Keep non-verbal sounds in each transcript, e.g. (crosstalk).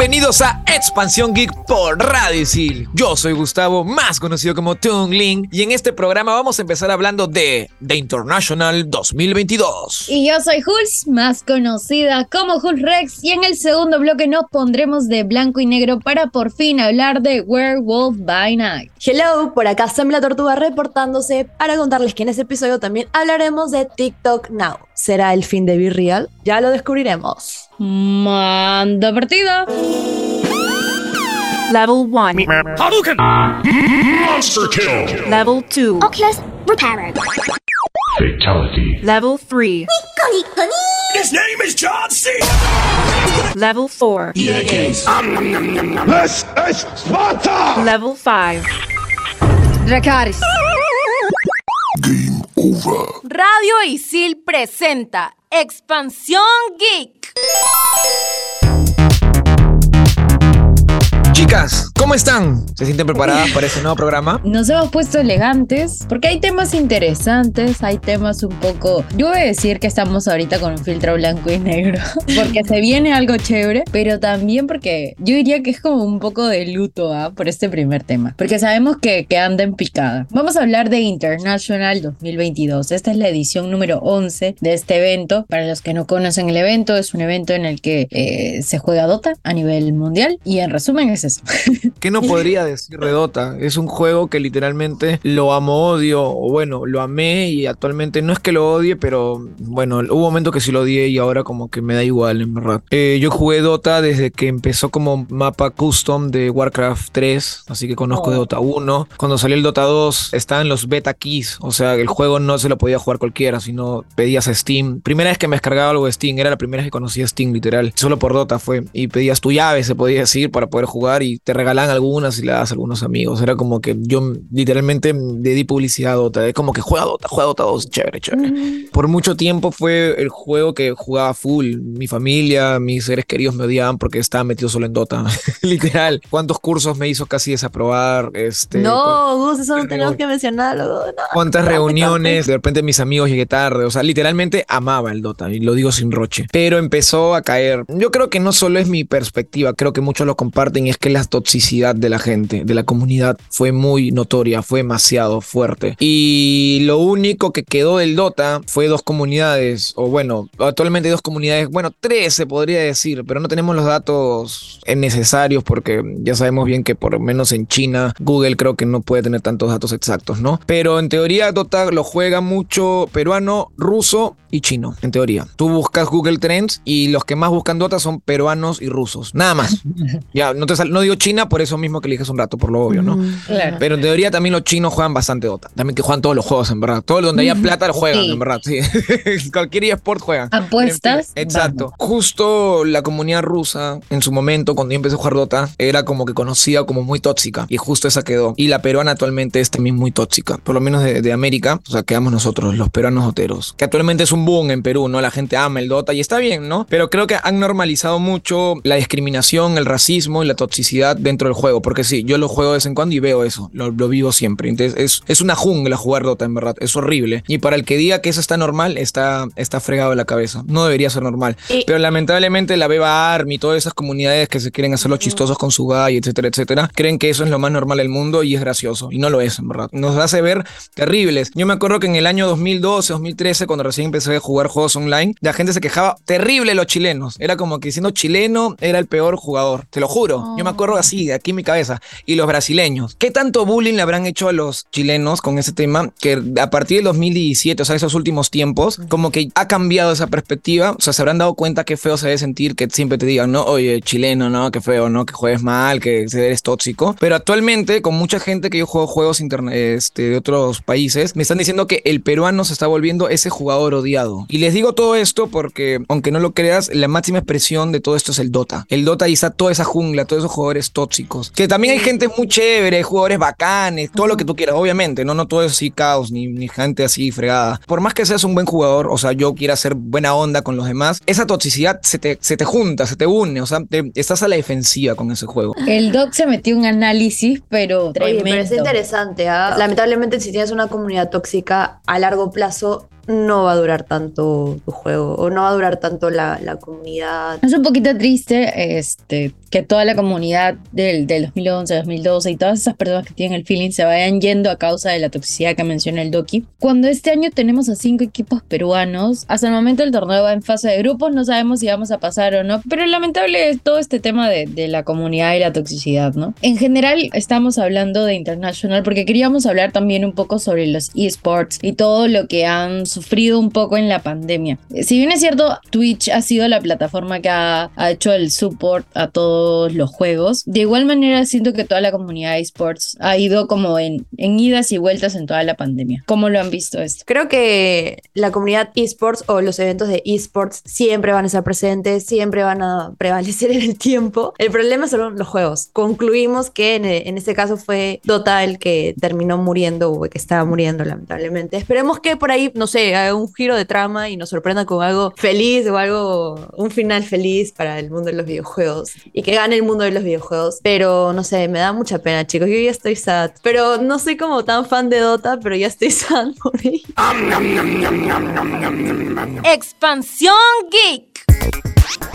Bienvenidos a Expansión Geek por Radio Isil. Yo soy Gustavo, más conocido como Tungling, y en este programa vamos a empezar hablando de The International 2022. Y yo soy Hulz, más conocida como Hulz Rex, y en el segundo bloque nos pondremos de blanco y negro para por fin hablar de Werewolf by Night. Hello, por acá Sembla Tortuga reportándose para contarles que en este episodio también hablaremos de TikTok Now. ¿Será el fin de Be Real? Ya lo descubriremos. Manda partida. Level 1. Hadouken! Monster kill! Level 2. Oculus Repairer. Fatality. Level 3. His name is John C. Level 4. This is Sparta! Level 5. Dracaris. Game over. Radio Isil presenta Expansión Geek. Chicas, ¿cómo están? ¿Se sienten preparadas para este nuevo programa? Nos hemos puesto elegantes porque hay temas interesantes, hay temas un poco... Yo voy a decir que estamos ahorita con un filtro blanco y negro (laughs) porque se viene algo chévere, pero también porque yo diría que es como un poco de luto ¿ah? por este primer tema, porque sabemos que, que anda en picada. Vamos a hablar de International 2022. Esta es la edición número 11 de este evento. Para los que no conocen el evento, es un evento en el que eh, se juega Dota a nivel mundial y en resumen es eso. ¿Qué no podría decir de Dota? Es un juego que literalmente lo amo, odio, o bueno, lo amé y actualmente no es que lo odie, pero bueno, hubo momentos que sí lo odié y ahora como que me da igual, en verdad. Eh, yo jugué Dota desde que empezó como mapa custom de Warcraft 3, así que conozco Oh. Dota 1. Cuando salió el Dota 2 estaban los beta keys, o sea, el juego no se lo podía jugar cualquiera, sino pedías a Steam. Primera vez que me descargaba algo de Steam, era la primera vez que conocía Steam, literal. Solo por Dota fue. Y pedías tu llave, se podía decir, para poder jugar y te regalaban algunas y le das a algunos amigos. Era como que yo literalmente le di publicidad a Dota. Es como que juega Dota, juega Dota 2, chévere, chévere. Por mucho tiempo fue el juego que jugaba full. Mi familia, mis seres queridos me odiaban porque estaba metido solo en Dota. (laughs) Literal. ¿Cuántos cursos me hizo casi desaprobar? Este, No, Gus, eso no tenemos que mencionarlo. No. cuántas reuniones, de repente mis amigos llegué tarde, o sea, literalmente amaba el Dota y lo digo sin roche, pero empezó a caer. Yo creo que no solo es mi perspectiva, creo que muchos lo comparten y es que la toxicidad de la gente, de la comunidad fue muy notoria, fue demasiado fuerte. Y lo único que quedó del Dota fue dos comunidades, o bueno, actualmente hay dos comunidades, bueno, tres se podría decir, pero no tenemos los datos necesarios porque ya sabemos bien que por lo menos en China Google creo que no puede tener tantos datos exactos, ¿no? Pero en teoría Dota lo juega mucho peruano, ruso y chino, en teoría. Tú buscas Google Trends y los que más buscan Dota son peruanos y rusos, nada más. (laughs) ya, no, te sal- no digo China por eso mismo que eliges un rato, por lo obvio, ¿no? Claro. Pero en teoría también los chinos juegan bastante Dota. También que juegan todos los juegos, en verdad. Todos donde haya plata lo juegan, Sí. en verdad. Sí. (laughs) Cualquier eSport juegan. Apuestas, En fin, Exacto. Justo la comunidad rusa, en su momento, cuando yo empecé a jugar Dota, era como que conocida como muy tóxica. Y justo esa quedó. Y la peruana actualmente es también muy tóxica. Por lo menos de, de América, o sea, quedamos nosotros, los peruanos doteros. Que actualmente es un boom en Perú, ¿no? La gente ama el Dota y está bien, ¿no? Pero creo que han normalizado mucho la discriminación, el racismo y la toxicidad dentro del juego. Porque sí, yo lo juego de vez en cuando y veo eso. Lo, lo vivo siempre. Entonces es, es una jungla jugar Dota, en verdad. Es horrible. Y para el que diga que eso está normal, está, está fregado de la cabeza. No debería ser normal. Y- Pero lamentablemente la Beba Army, todas esas comunidades que se quieren hacer los chistosos con su guy, etcétera, etcétera, creen que eso es lo más normal del mundo y es gracioso. Y no lo es, en verdad. Nos hace ver terribles. Yo me acuerdo que en el año 2012, 2013, cuando recién empecé a jugar juegos online, la gente se quejaba terrible los chilenos. Era como que siendo chileno era el peor jugador. Te lo juro. Yo me acuerdo así, aquí en mi cabeza. Y los brasileños. ¿Qué tanto bullying le habrán hecho a los chilenos con ese tema? Que a partir del 2017, o sea, esos últimos tiempos, como que ha cambiado esa perspectiva. O sea, se habrán dado cuenta qué feo se debe sentir que siempre te digan, no, oye, chileno, no, qué feo, no, que juegues mal, que eres tóxico. Pero actualmente, con mucha gente que yo juego juegos este, de otros países, me están diciendo que el peruano se está volviendo ese jugador odiado. Y les digo todo esto porque, aunque no lo creas, la máxima expresión de todo esto es el Dota. El Dota y está toda esa jungla, todos esos jugadores jugadores tóxicos. Que también hay gente muy chévere, hay jugadores bacanes, todo lo que tú quieras, obviamente, no, no todo es así caos, ni, ni gente así fregada. Por más que seas un buen jugador, o sea, yo quiera hacer buena onda con los demás, esa toxicidad se te, se te junta, se te une, o sea, te- estás a la defensiva con ese juego. El doc se metió un análisis, pero Oye, tremendo. pero es interesante. ¿ah? Lamentablemente, si tienes una comunidad tóxica a largo plazo, no va a durar tanto tu juego o no va a durar tanto la, la comunidad. Es un poquito triste este, que toda la comunidad del, del 2011, 2012 y todas esas personas que tienen el feeling se vayan yendo a causa de la toxicidad que menciona el Doki. Cuando este año tenemos a cinco equipos peruanos, hasta el momento el torneo va en fase de grupos, no sabemos si vamos a pasar o no, pero lamentable es todo este tema de, de la comunidad y la toxicidad, ¿no? En general estamos hablando de International porque queríamos hablar también un poco sobre los esports y todo lo que han sufrido un poco en la pandemia. Si bien es cierto, Twitch ha sido la plataforma que ha, ha hecho el support a todos los juegos, de igual manera siento que toda la comunidad de esports ha ido como en, en idas y vueltas en toda la pandemia. ¿Cómo lo han visto esto? Creo que la comunidad esports o los eventos de esports siempre van a estar presentes, siempre van a prevalecer en el tiempo. El problema son los juegos. Concluimos que en, en este caso fue Dota el que terminó muriendo o que estaba muriendo, lamentablemente. Esperemos que por ahí, no sé, haga un giro de trama y nos sorprenda con algo feliz o algo, un final feliz para el mundo de los videojuegos y que gane el mundo de los videojuegos. Pero no sé, me da mucha pena, chicos. Yo ya estoy sad. Pero no soy como tan fan de Dota, pero ya estoy (laughs) sad por ahí. Expansión Geek.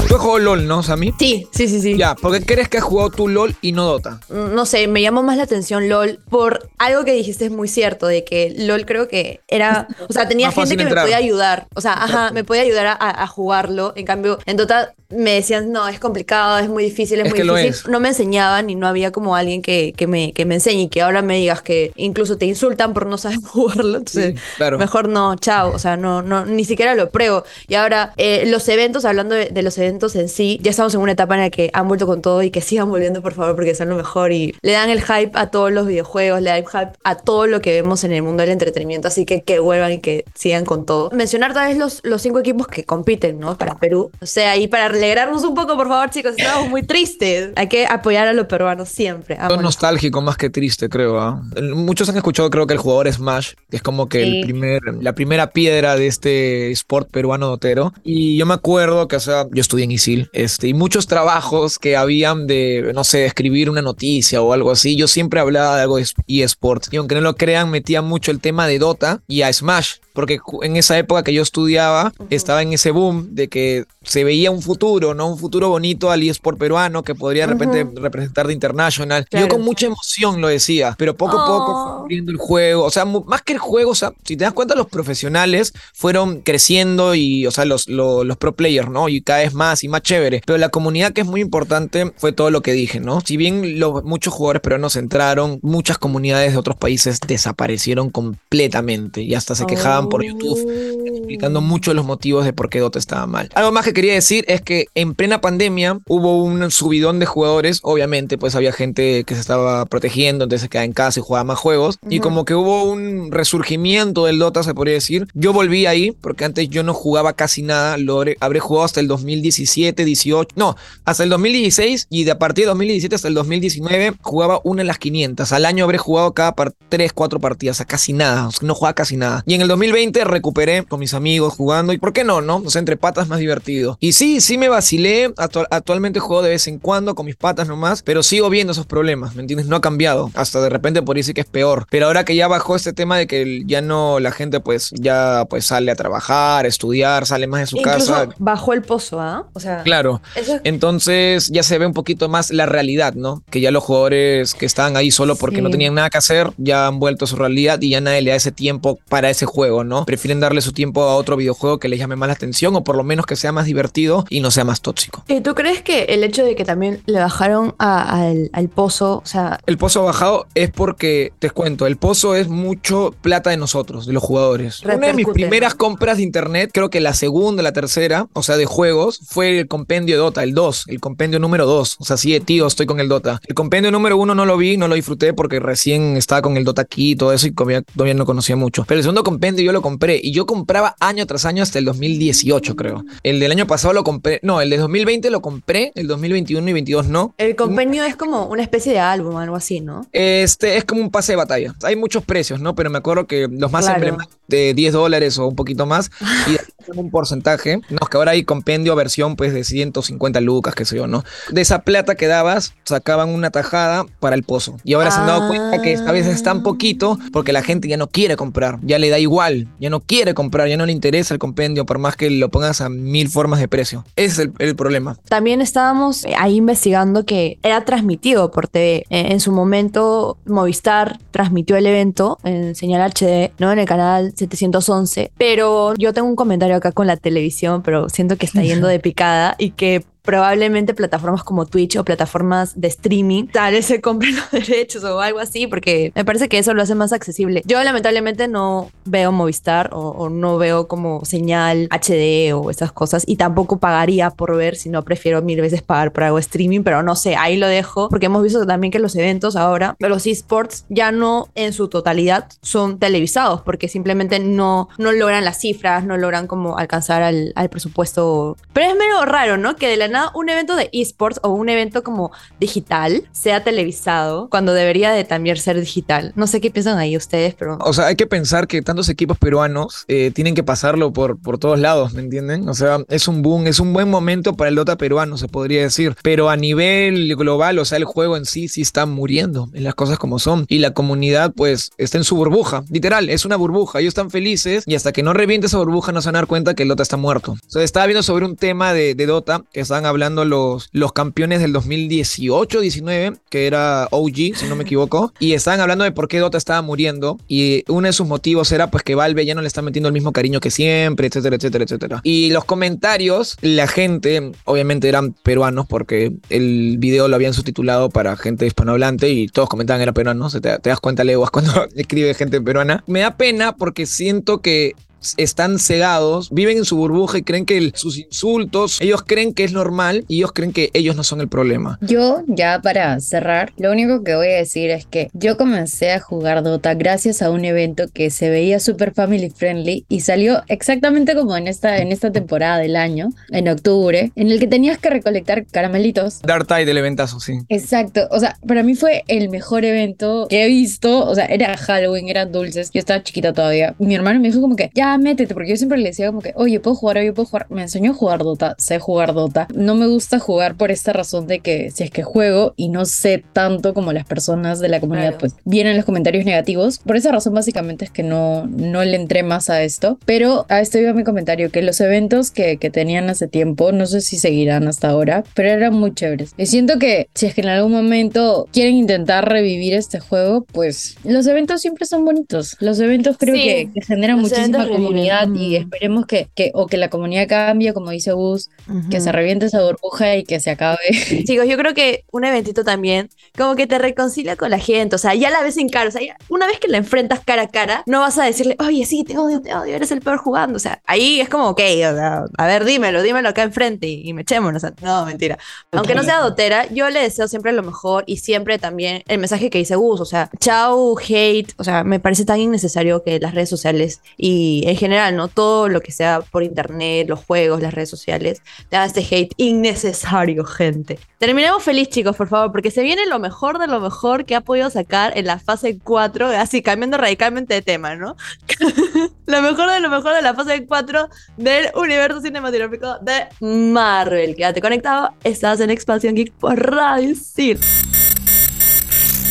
Tú has jugado LOL, ¿no, Sammy? Sí, sí, sí, sí. Ya, ¿por qué crees que has jugado tú LOL y no Dota? No sé, me llamó más la atención LOL por algo que dijiste es muy cierto, de que LOL creo que era, o sea, tenía Más gente que me podía ayudar, o sea, ajá, me podía ayudar a, a jugarlo, en cambio, en Dota me decían, no, es complicado, es muy difícil, es, Es muy difícil, es. no me enseñaban y no había como alguien que, que me, que me enseñe y que ahora me digas que incluso te insultan por no saber (laughs) jugarlo, entonces Sí, claro. mejor no, chao, o sea, no, no, ni siquiera lo pruebo. Y ahora, eh, los eventos, hablando de, de los eventos en sí, ya estamos en una etapa en la que han vuelto con todo y que sigan volviendo, por favor, porque son lo mejor y le dan el hype a todos los videojuegos, le dan el hype a todo lo que vemos en el mundo del entretenimiento, así que que vuelvan y que sigan con todo. Mencionar tal vez los, los cinco equipos que compiten, ¿no? Para Perú. O sea, y para alegrarnos un poco, por favor, chicos, estamos muy tristes. Hay que apoyar a los peruanos siempre. Los- nostálgico más que triste, creo. ¿ah? Muchos han escuchado, creo que el jugador Smash, que es como que Sí. el primer, la primera piedra de este sport peruano dotero. Y yo me acuerdo que, o sea, yo estudié en ISIL, este, y muchos trabajos que habían de, no sé, escribir una noticia o algo así. Yo siempre hablaba de algo de eSports. Y aunque no lo crean, metía mucho el tema de Dota y a Smash. Porque en esa época que yo estudiaba, estaba en ese boom de que se veía un futuro, ¿no? Un futuro bonito al eSport peruano que podría de repente representar de International. Claro. Yo con mucha emoción lo decía, pero poco a poco Oh. fue muriendo el juego. O sea, más que el juego, o sea, si te das cuenta, los profesionales fueron creciendo y, o sea, los, lo- los, pro players, ¿no? Y cada vez más y más chévere. Pero la comunidad que es muy importante fue todo lo que dije, ¿no? Si bien los, muchos jugadores peruanos entraron, muchas comunidades de otros países desaparecieron completamente y hasta se quejaban por YouTube explicando mucho los motivos de por qué Dota estaba mal. Algo más que quería decir es que en plena pandemia hubo un subidón de jugadores, obviamente pues había gente que se estaba protegiendo, entonces se quedaba en casa y jugaba más juegos y como que hubo un resurgimiento del Dota, se podría decir. Yo volví ahí porque antes yo no jugaba casi nada, lo habré, jugado hasta el 2017, 18, no, hasta el 2016 y de a partir de 2017 hasta el 2019 jugaba una en las 500. Al año habré jugado cada par 3, 4 partidas, o sea, casi nada, o sea, no jugaba casi nada. Y en el 2020 recuperé con mis amigos jugando y ¿por qué no, no? O sea, entre patas más divertido. Y sí, sí me vacilé, actu- actualmente juego de vez en cuando con mis patas nomás, pero sigo viendo esos problemas, ¿me entiendes? No ha cambiado, hasta de repente por decir que es peor. Pero ahora que ya bajó este tema de que ya no, la gente pues ya pues sale a trabajar, a estudiar, sale más de su Incluso casa. bajó el pozo, ¿ah? O sea, Claro. eso es Entonces ya se ve un poquito más la realidad, ¿no? Que ya los jugadores que estaban ahí solo porque Sí. no tenían nada que hacer, ya han vuelto a su realidad y ya nadie le da ese tiempo para ese juego, ¿no? Prefieren darle su tiempo a otro videojuego que les llame más la atención o por lo menos que sea más divertido y no sea más tóxico. ¿Y tú crees que el hecho de que también le bajaron a- al, al pozo, o sea, El pozo bajado es porque, te cuento, el pozo es mucho plata de nosotros, de los jugadores. Una de mis primeras compras de internet, creo que la segunda, la tercera, o sea, de juegos, fue el compendio de Dota, el 2, el compendio número 2. O sea, sí, de tío, estoy con el Dota. El compendio número 1 no lo vi, no lo disfruté porque recién estaba con el Dota aquí y todo eso y todavía no conocía mucho. Pero el segundo compendio yo lo compré y yo compraba año tras año hasta el 2018, creo. El del año pasado lo compré, no, el de 2020 lo compré, el 2021 y 22 no. El compendio es como una especie de álbum, algo así, ¿no? Este es como un pase de batalla. Hay muchos precios, ¿no? Pero me acuerdo que los más Claro. emblemáticos de 10 dólares o un poquito más y (laughs) un porcentaje. No, es que ahora hay compendio versión pues de 150 lucas, qué sé yo, ¿no? De esa plata que dabas, sacaban una tajada para el pozo. Y ahora se han dado cuenta que esta vez es tan poquito porque la gente ya no quiere comprar, ya le da igual, ya no quiere comprar, ya no le interesa el compendio por más que lo pongas a mil formas de precio. Ese es el, el problema. También estábamos eh, ahí investigando que era transmitido por TV. Eh, En su momento, Movistar transmitió el evento en señal HD, ¿no? En el canal 711. Pero yo tengo un comentario acá con la televisión, pero siento que está yendo de (laughs) picada y que probablemente plataformas como Twitch o plataformas de streaming tal vez se compren los (laughs) derechos o algo así porque me parece que eso lo hace más accesible. Yo lamentablemente no veo Movistar o, o no veo como señal HD o esas cosas y tampoco pagaría por ver, sino prefiero mil veces pagar por algo streaming, pero no sé, ahí lo dejo porque hemos visto también que los eventos ahora los esports ya no en su totalidad son televisados porque simplemente no, no logran las cifras, no logran como alcanzar al, al presupuesto. Pero es medio raro, ¿no? Que de la un evento de esports o un evento como digital sea televisado cuando debería de también ser digital. No sé qué piensan ahí ustedes, pero... O sea, hay que pensar que tantos equipos peruanos eh, tienen que pasarlo por, por todos lados, ¿me entienden? O sea, es un boom, es un buen momento para el Dota peruano, se podría decir. Pero a nivel global, o sea, el juego en sí sí está muriendo, en las cosas como son. Y la comunidad, pues, está en su burbuja. Literal, es una burbuja. Ellos están felices y hasta que no reviente esa burbuja no se van a dar cuenta que el Dota está muerto. O sea, estaba viendo sobre un tema de, Dota que hablando los, los campeones del 2018-19, que era OG, si no me equivoco, y estaban hablando de por qué Dota estaba muriendo. Y uno de sus motivos era pues que Valve ya no le está metiendo el mismo cariño que siempre, etcétera, etcétera, etcétera. Y los comentarios, la gente, obviamente eran peruanos porque el video lo habían subtitulado para gente hispanohablante y todos comentaban era peruano. Te, te das cuenta, leguas, (laughs) cuando escribe gente peruana. Me da pena porque siento que están cegados, viven en su burbuja y creen que el- sus insultos, ellos creen que es normal y ellos creen que ellos no son el problema. Yo, ya para cerrar, lo único que voy a decir es que yo comencé a jugar Dota gracias a un evento que se veía súper family friendly y salió exactamente como en esta, en esta temporada del año, en octubre, en el que tenías que recolectar caramelitos. Dark Tide del eventazo, sí. Exacto, o sea, para mí fue el mejor evento que he visto, o sea, era Halloween, eran dulces, yo estaba chiquita todavía. Mi hermano me dijo como que, ya métete, porque yo siempre le decía como que, oye, puedo jugar, oye, puedo jugar. Me enseñó a jugar Dota, sé jugar Dota. No me gusta jugar por esta razón de que si es que juego y no sé tanto como las personas de la comunidad, Claro. pues vienen los comentarios negativos. Por esa razón básicamente es que no, no le entré más a esto. Pero a esto iba mi comentario, que los eventos que, que tenían hace tiempo, no sé si seguirán hasta ahora, pero eran muy chéveres. Y siento que si es que en algún momento quieren intentar revivir este juego, pues los eventos siempre son bonitos. Los eventos creo Sí, que, que generan los comunidad y Mm. esperemos que, que o que la comunidad cambie, como dice Gus, que se reviente esa burbuja y que se acabe. (laughs) Chicos, yo creo que un eventito también como que te reconcilia con la gente, o sea, ya la ves en cara, o sea, ya- una vez que la enfrentas cara a cara, no vas a decirle, oye, sí, te odio, te odio, eres el peor jugando, o sea, ahí es como, ok, o sea, a ver, dímelo, dímelo acá enfrente y, y me echémonos, o sea, no, mentira. Aunque no sea dotera, yo le deseo siempre lo mejor y siempre también el mensaje que dice Gus, o sea, chau, hate, o sea, me parece tan innecesario que las redes sociales y en general, ¿no? Todo lo que sea por internet, los juegos, las redes sociales, te dan este hate innecesario, (laughs) gente. Terminemos feliz, chicos, por favor, porque se viene lo mejor de lo mejor que ha podido sacar en la fase 4, así cambiando radicalmente de tema, ¿no? (laughs) lo mejor de lo mejor de la fase 4 del universo cinematográfico de Marvel. Quédate conectado, estás en Expansión Geek por Radio.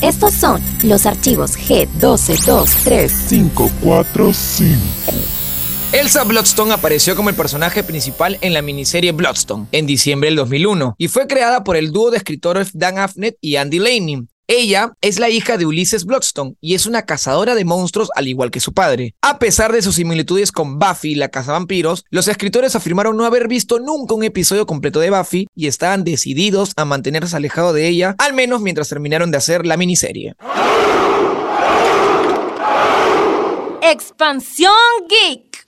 Estos son los archivos G1223. 545. Elsa Bloodstone apareció como el personaje principal en la miniserie Bloodstone en diciembre del 2001 y fue creada por el dúo de escritores Dan Afnet y Andy Laney. Ella es la hija de Ulysses Bloodstone y es una cazadora de monstruos al igual que su padre. A pesar de sus similitudes con Buffy, la cazavampiros, los escritores afirmaron no haber visto nunca un episodio completo de Buffy y estaban decididos a mantenerse alejados de ella, al menos mientras terminaron de hacer la miniserie. Expansión Geek.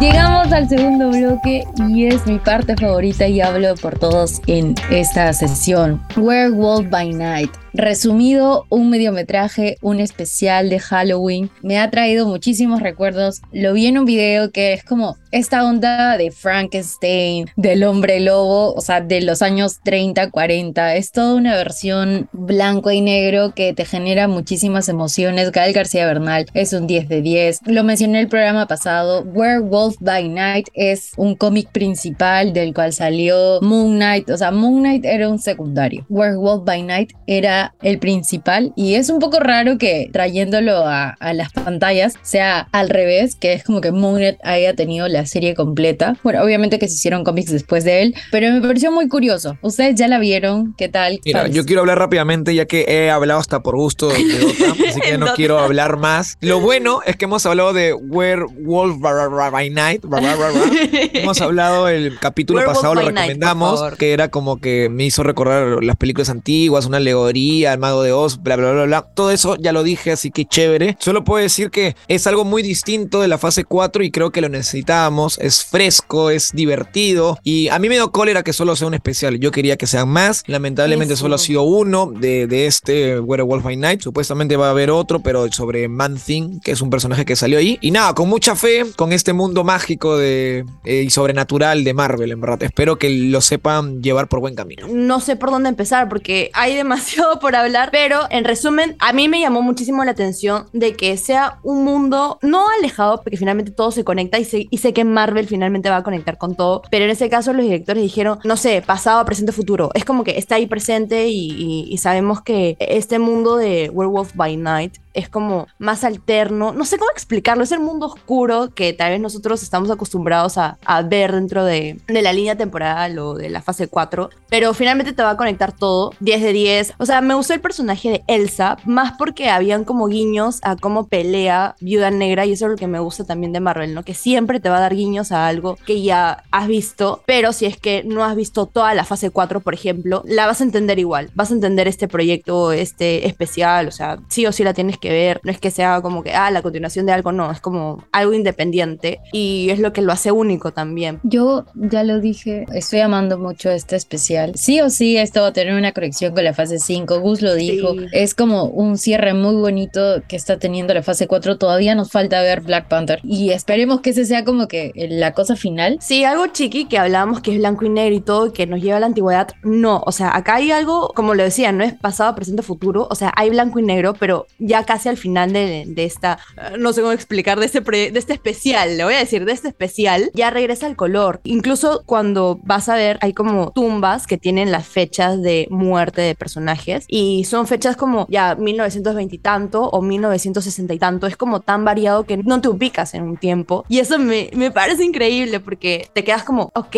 Llegamos al segundo bloque y es mi parte favorita y hablo por todos en esta sesión. Werewolf by Night. Resumido, un mediometraje, un especial de Halloween. Me ha traído muchísimos recuerdos. Lo vi en un video que es como esta onda de Frankenstein, del hombre lobo, o sea, de los años 30, 40. Es toda una versión blanco y negro que te genera muchísimas emociones. Gael García Bernal es un 10 de 10. Lo mencioné el programa pasado. Werewolf by Night es un cómic principal del cual salió Moon Knight. O sea, Moon Knight era un secundario. Werewolf by Night era el principal y es un poco raro que trayéndolo a, a las pantallas sea al revés, que es como que Moon Knight haya tenido la serie completa. Bueno, obviamente que se hicieron cómics después de él, pero me pareció muy curioso. ¿Ustedes ya la vieron? ¿Qué tal? Mira, ¿Sabes? yo quiero hablar rápidamente ya que he hablado hasta por gusto de (laughs) así que no quiero hablar más. Lo bueno es que hemos hablado de Werewolf by Night. (laughs) Hemos hablado el capítulo Werewolf pasado, lo Night, recomendamos, que era como que me hizo recordar las películas antiguas, una alegoría, el mago de Oz, bla, bla, bla, bla. Todo eso ya lo dije, así que chévere. Solo puedo decir que es algo muy distinto de la fase 4 y creo que lo necesitábamos. Es fresco, es divertido y a mí me dio cólera que solo sea un especial. Yo quería que sean más. Lamentablemente Eso. solo ha sido uno de, de este Werewolf by Night. Supuestamente va a haber otro, pero sobre Man Thing, que es un personaje que salió ahí. Y nada, con mucha fe, con este mundo mágico de, eh, y sobrenatural de Marvel, en verdad. Espero que lo sepan llevar por buen camino. no sé por dónde empezar porque hay demasiado por hablar, pero en resumen, a mí me llamó muchísimo la atención de que sea un mundo no alejado, porque finalmente todo se conecta y sé, y sé que Marvel finalmente va a conectar con todo, pero en ese caso los directores dijeron, no sé, pasado, presente, futuro. Es como que está ahí presente y, y- y sabemos que este mundo de Werewolf by Night es como más alterno. No sé cómo explicarlo. Es el mundo oscuro que tal vez nosotros estamos acostumbrados a, a ver dentro de, de la línea temporal o de la fase 4. Pero finalmente te va a conectar todo. 10 de 10. O sea, me gustó el personaje de Elsa más porque habían como guiños a cómo pelea Viuda Negra y eso es lo que me gusta también de Marvel, ¿no? Que siempre te va a dar guiños a algo que ya has visto, pero si es que no has visto toda la fase 4, por ejemplo, la vas a entender igual. Vas a entender este proyecto, este especial, o sea, sí o sí la tienes que ver. No es que sea como que, ah, la continuación de algo, no, es como algo independiente y es lo que lo hace único también. Yo ya lo dije, estoy amando mucho este especial. Sí o sí, esto va a tener una conexión con la fase 5. Gus lo dijo. Sí. Es como un cierre muy bonito que está teniendo la fase 4. Todavía nos falta ver Black Panther. Y esperemos que ese sea como que la cosa final. Sí, algo chiqui que hablábamos que es blanco y negro y todo, que nos lleva a la antigüedad. No, o sea, acá hay algo, como lo decía, no es pasado, presente, futuro. O sea, hay blanco y negro, pero ya casi al final de, de esta, eh, no sé cómo explicar, de este, pre- de este especial, le voy a decir, de este especial, ya regresa el color. Incluso cuando vas a ver, hay como tumbas que tienen las fechas de muerte de personajes y son fechas como ya 1920 y tanto o 1960 y tanto. Es como tan variado que no te ubicas en un tiempo. Y eso me, me parece increíble porque te quedas como, ok.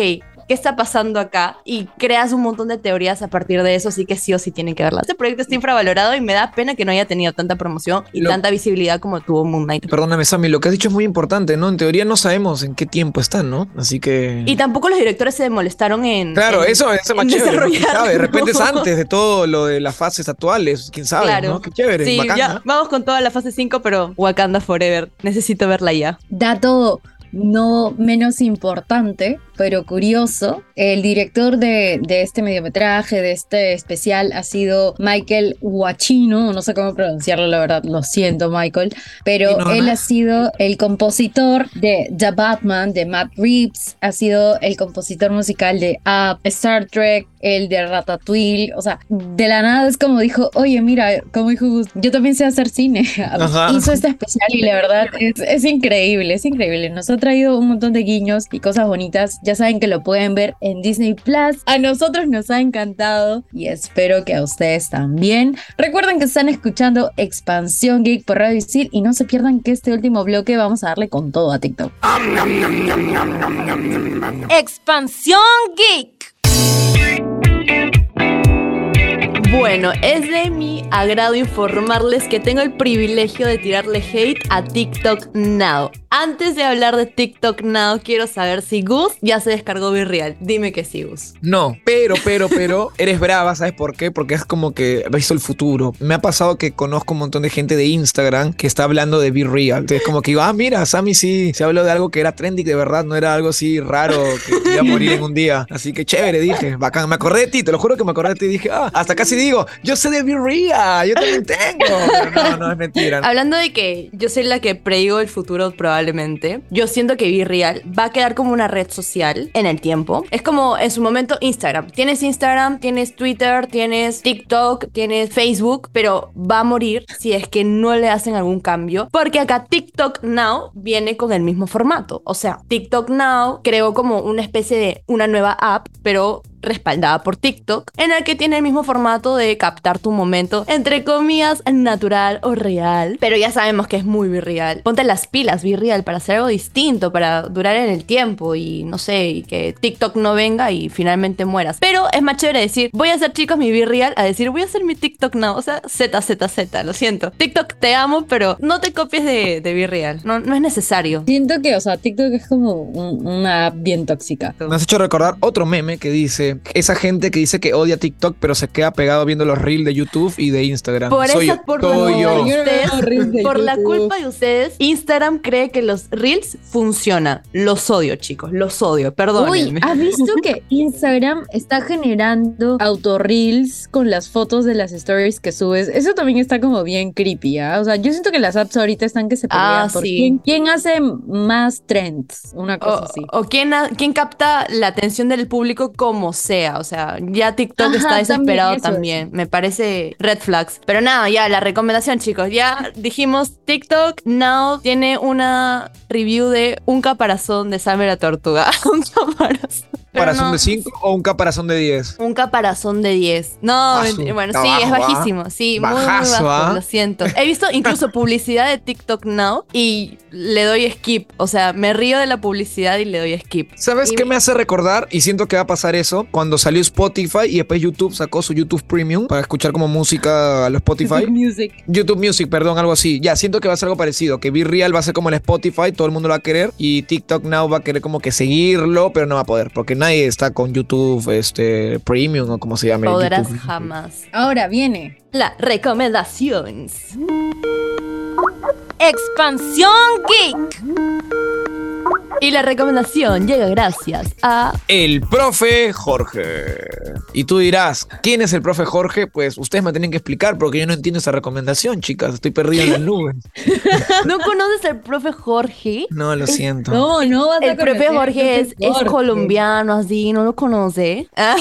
¿Qué está pasando acá? Y creas un montón de teorías a partir de eso, así que sí o sí tienen que verla. Este proyecto está infravalorado y me da pena que no haya tenido tanta promoción y Lo- tanta visibilidad como tuvo Moon Knight. Perdóname, Sammy, lo que has dicho es muy importante, ¿no? En teoría no sabemos en qué tiempo están, ¿no? Así que. Y tampoco los directores se molestaron en. Claro, en- eso, eso es más en chévere. ¿no? ¿Quién desarrollarlo. sabe? De repente es antes de todo lo de las fases actuales. ¿Quién sabe? Claro. ¿no? Qué chévere. Sí, bacán, ya vamos con toda la fase 5, pero Wakanda Forever. Necesito verla ya. Dato no menos importante, pero curioso, el director de, de este mediometraje, de este especial, ha sido Michael Guachino, no sé cómo pronunciarlo, la verdad, lo siento Michael, pero no, él ha sido el compositor de The Batman, de Matt Reeves, ha sido el compositor musical de Up, Star Trek, el de Ratatouille, o sea, de la nada es como dijo, oye, mira, como dijo Gus, yo también sé hacer cine, (laughs) Ajá. hizo este especial y la verdad es, es increíble, es increíble, nos ha traído un montón de guiños y cosas bonitas, ya saben que lo pueden ver en Disney Plus, a nosotros nos ha encantado y espero que a ustedes también. Recuerden que están escuchando Expansión Geek por Radio Isil y no se pierdan que este último bloque vamos a darle con todo a TikTok. Expansión Geek. Bueno, es de mi agrado informarles que tengo el privilegio de tirarle hate a TikTok Now. Antes de hablar de TikTok Now, quiero saber si Gus ya se descargó Virreal. Dime que sí, Gus. No, pero, pero, pero, eres brava, ¿sabes por qué? Porque es como que visto el futuro. Me ha pasado que conozco un montón de gente de Instagram que está hablando de Be Real. Entonces, como que digo, ah, mira, Sammy sí, se habló de algo que era trendy de verdad, no era algo así raro que iba a morir en un día. Así que chévere, dije, bacán. Me acordé de ti, te lo juro que me acordé de ti y dije, ah, hasta casi digo, yo sé de Be Real, yo también tengo. Pero no, no es mentira. Hablando de que yo soy la que predigo el futuro probablemente, yo siento que Virreal va a quedar como una red social en el tiempo. Es como en su momento Instagram. Tienes Instagram, tienes Twitter, tienes TikTok, tienes Facebook, pero va a morir si es que no le hacen algún cambio. Porque acá TikTok Now viene con el mismo formato. O sea, TikTok Now creó como una especie de una nueva app, pero respaldada por TikTok, en el que tiene el mismo formato de captar tu momento, entre comillas, natural o real. Pero ya sabemos que es muy virreal. Ponte las pilas, virreal, para hacer algo distinto, para durar en el tiempo y no sé, y que TikTok no venga y finalmente mueras. Pero es más chévere decir, voy a hacer chicos mi virreal, a decir, voy a hacer mi TikTok now. O sea, Z, Z, Z, lo siento. TikTok te amo, pero no te copies de, de virreal. No, no es necesario. Siento que, o sea, TikTok es como un- una app bien tóxica. Me has hecho recordar otro meme que dice, esa gente que dice que odia TikTok, pero se queda pegado viendo los reels de YouTube y de Instagram. Por Soy eso, yo, por, soy yo. Ustedes- por la culpa de ustedes, Instagram cree que los reels funcionan. Los odio, chicos, los odio, Uy, perdónenme. ¿has visto que Instagram está generando autorreels con las fotos de las stories que subes? Eso también está como bien creepy, ¿ah? O sea, yo siento que las apps ahorita están que se pelean Ah, por sí. quién, quién hace más trends, una cosa O, así. o quién, ha- quién capta la atención del público como sea. O sea, ya TikTok Ajá, está desesperado también, Me parece red flags. Pero nada, ya, la recomendación, chicos. Ya dijimos, TikTok now tiene una review de un caparazón de Sammy la Tortuga. (laughs) un caparazón. ¿Caparazón no. de 5 o un caparazón de 10? Un caparazón de 10. No, bueno, sí, es bajo, ¿ah? bajísimo. Sí, muy, muy Bajazo, bajo, ¿ah? lo siento. He visto incluso (laughs) publicidad de TikTok Now y le doy skip. O sea, me río de la publicidad y le doy skip. ¿Sabes Y- qué me hace recordar? Y siento que va a pasar eso cuando salió Spotify y después YouTube sacó su YouTube Premium para escuchar como música a los Spotify. Music. YouTube Music, perdón, algo así. Ya, siento que va a ser algo parecido. Que Be Real va a ser como el Spotify, todo el mundo lo va a querer. Y TikTok Now va a querer como que seguirlo, pero no va a poder. Porque nadie está con YouTube este, Premium o como se llame. Podrás YouTube. jamás. Ahora viene. La recomendación. Expansión Geek. Y la recomendación llega gracias a El profe Jorge. Y tú dirás, ¿quién es el profe Jorge? Pues ustedes me tienen que explicar porque yo no entiendo esa recomendación, chicas. Estoy perdido en las nubes. (laughs) ¿No conoces al profe Jorge? No, lo siento. No, no vas a El profe Jorge es, es colombiano, así, ¿no lo conoce? Ah,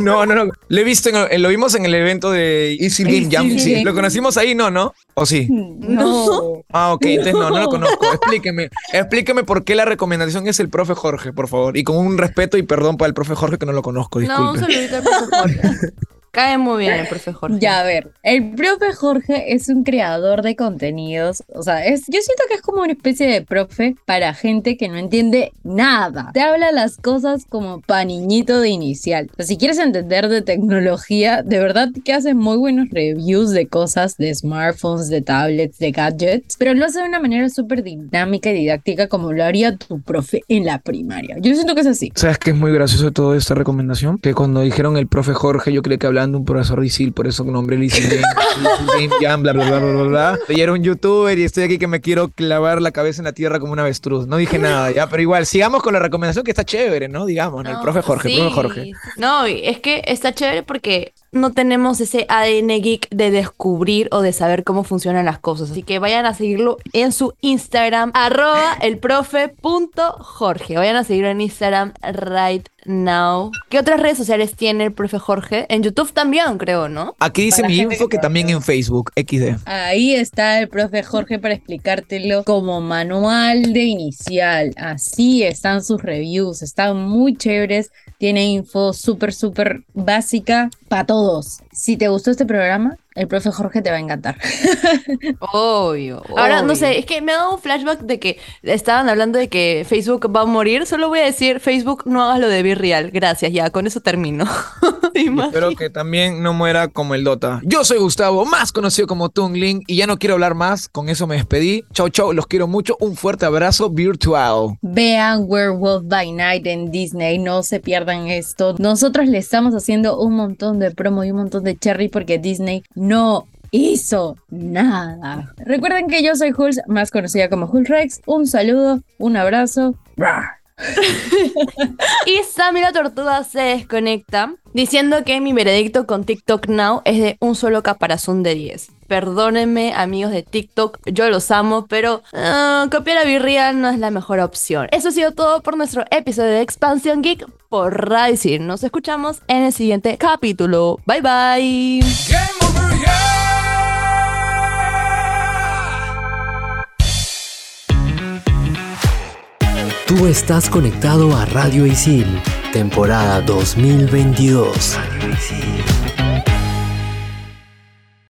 No, no, no. Lo he visto, en el- lo vimos en el evento de Easy Game Jam. Sí, lo conocimos ahí, ¿no? ¿No? ¿O sí? No. Ah, ok, entonces no, no lo conozco. (laughs) Explíqueme, explíqueme por qué la recomendación es el profe Jorge, por favor. Y con un respeto y perdón para el profe Jorge que no lo conozco, no, un disculpe. saludito al profe Jorge. (laughs) Cae muy bien el profe Jorge. Ya, a ver, el profe Jorge es un creador de contenidos, o sea, es, yo siento que es como una especie de profe para gente que no entiende nada. Te habla las cosas como pa' niñito de inicial. O sea, si quieres entender de tecnología, de verdad que hace muy buenos reviews de cosas, de smartphones, de tablets, de gadgets, pero lo hace de una manera súper dinámica y didáctica como lo haría tu profe en la primaria. Yo siento que es así. ¿Sabes qué es muy gracioso toda esta recomendación? Que cuando dijeron el profe Jorge, yo creí que hablaban un profesor ISIL, por eso nombré el ISIL Game, Easy Game Jam, bla, bla, bla, bla, bla. Y era un youtuber y estoy aquí que me quiero clavar la cabeza en la tierra como un avestruz. No dije nada, ya, pero igual, sigamos con la recomendación que está chévere, ¿no? Digamos, ¿no? el profe Jorge, sí. profe Jorge. No, es que está chévere porque no tenemos ese ADN geek de descubrir o de saber cómo funcionan las cosas. Así que vayan a seguirlo en su Instagram, arroba elprofe.jorge. Vayan a seguirlo en Instagram right now. ¿Qué otras redes sociales tiene el profe Jorge? En YouTube también, creo, ¿no? Aquí dice Para mi info que que también en Facebook, XD. Ahí está el profe Jorge para explicártelo como manual de inicial. Así están sus reviews, están muy chéveres. Tiene info súper, súper básica para todos. Si te gustó este programa, el profe Jorge te va a encantar. (laughs) Obvio. Ahora, no sé, es que me ha dado un flashback de que estaban hablando de que Facebook va a morir. Solo voy a decir, Facebook, no hagas lo de Be Real. Gracias, ya, con eso termino. (laughs) Espero que también no muera como el Dota. Yo soy Gustavo, más conocido como Tungling, y ya no quiero hablar más. Con eso me despedí. Chau, chau, los quiero mucho. Un fuerte abrazo virtual. Vean Werewolf by Night en Disney, no se pierdan esto. Nosotros le estamos haciendo un montón de promo y un montón de cherry porque Disney no hizo nada. Recuerden que yo soy Hulz, más conocida como Hulz Rex. Un saludo, un abrazo. (laughs) Y Sammy la Tortuga se desconecta diciendo que mi veredicto con TikTok Now es de un solo caparazón de 10. Perdónenme, amigos de TikTok, yo los amo, pero ah, copiar a Virreal no es la mejor opción. Eso ha sido todo por nuestro episodio de Expansion Geek por Rising. Nos escuchamos en el siguiente capítulo. Bye bye. Tú estás conectado a Radio Isil, temporada 2022. Radio Isil.